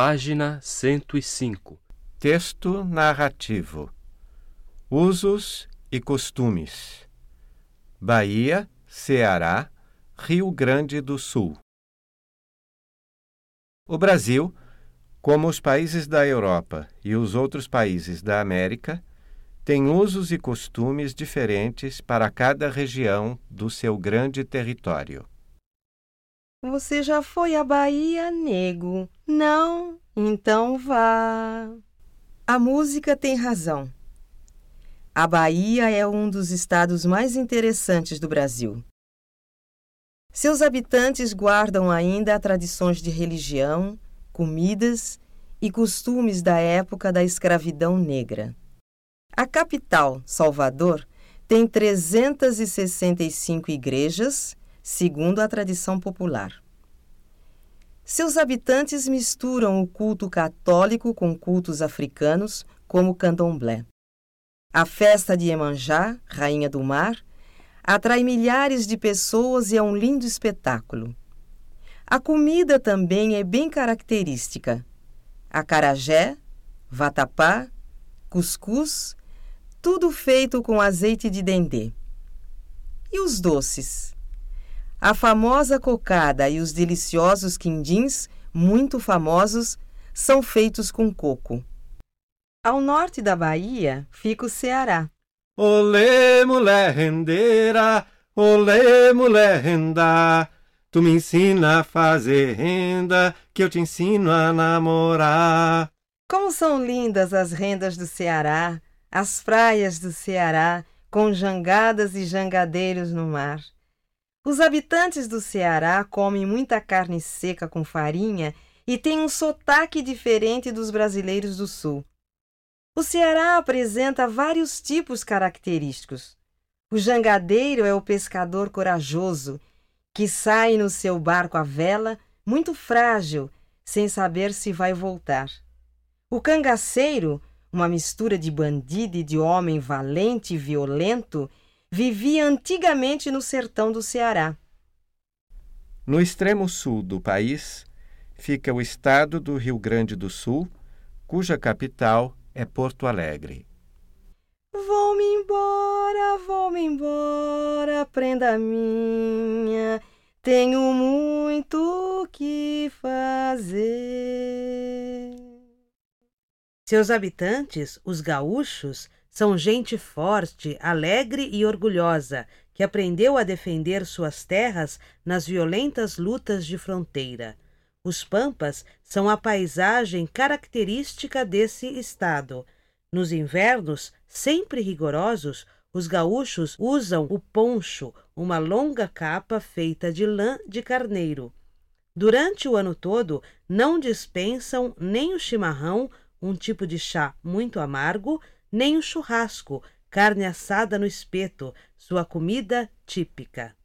Página 105. Texto narrativo. Usos e costumes. Bahia, Ceará, Rio Grande do Sul. O Brasil, como os países da Europa e os outros países da América, tem usos e costumes diferentes para cada região do seu grande território. Você já foi à Bahia, nego? Não? Então vá. A música tem razão. A Bahia é um dos estados mais interessantes do Brasil. Seus habitantes guardam ainda tradições de religião, comidas e costumes da época da escravidão negra. A capital, Salvador, tem 365 igrejas, segundo a tradição popular. Seus habitantes misturam o culto católico com cultos africanos, como o candomblé. A festa de Emanjá, rainha do mar, atrai milhares de pessoas e é um lindo espetáculo. A comida também é bem característica. Acarajé, vatapá, cuscuz, tudo feito com azeite de dendê. E os doces? A famosa cocada e os deliciosos quindins, muito famosos, são feitos com coco. Ao norte da Bahia fica o Ceará. Olê, mulher rendeira, olê, mulher renda. Tu me ensina a fazer renda, que eu te ensino a namorar. Como são lindas as rendas do Ceará, as praias do Ceará, com jangadas e jangadeiros no mar. Os habitantes do Ceará comem muita carne seca com farinha e têm um sotaque diferente dos brasileiros do Sul. O Ceará apresenta vários tipos característicos. O jangadeiro é o pescador corajoso que sai no seu barco à vela, muito frágil, sem saber se vai voltar. O cangaceiro, uma mistura de bandido e de homem valente e violento, vivia antigamente no sertão do Ceará. No extremo sul do país fica o estado do Rio Grande do Sul, cuja capital é Porto Alegre. Vou-me embora, vou-me embora, prenda minha, tenho muito que fazer. Seus habitantes, os gaúchos, são gente forte, alegre e orgulhosa, que aprendeu a defender suas terras nas violentas lutas de fronteira. Os pampas são a paisagem característica desse estado. Nos invernos, sempre rigorosos, os gaúchos usam o poncho, uma longa capa feita de lã de carneiro. Durante o ano todo, não dispensam nem o chimarrão, um tipo de chá muito amargo, nem o churrasco, carne assada no espeto, sua comida típica.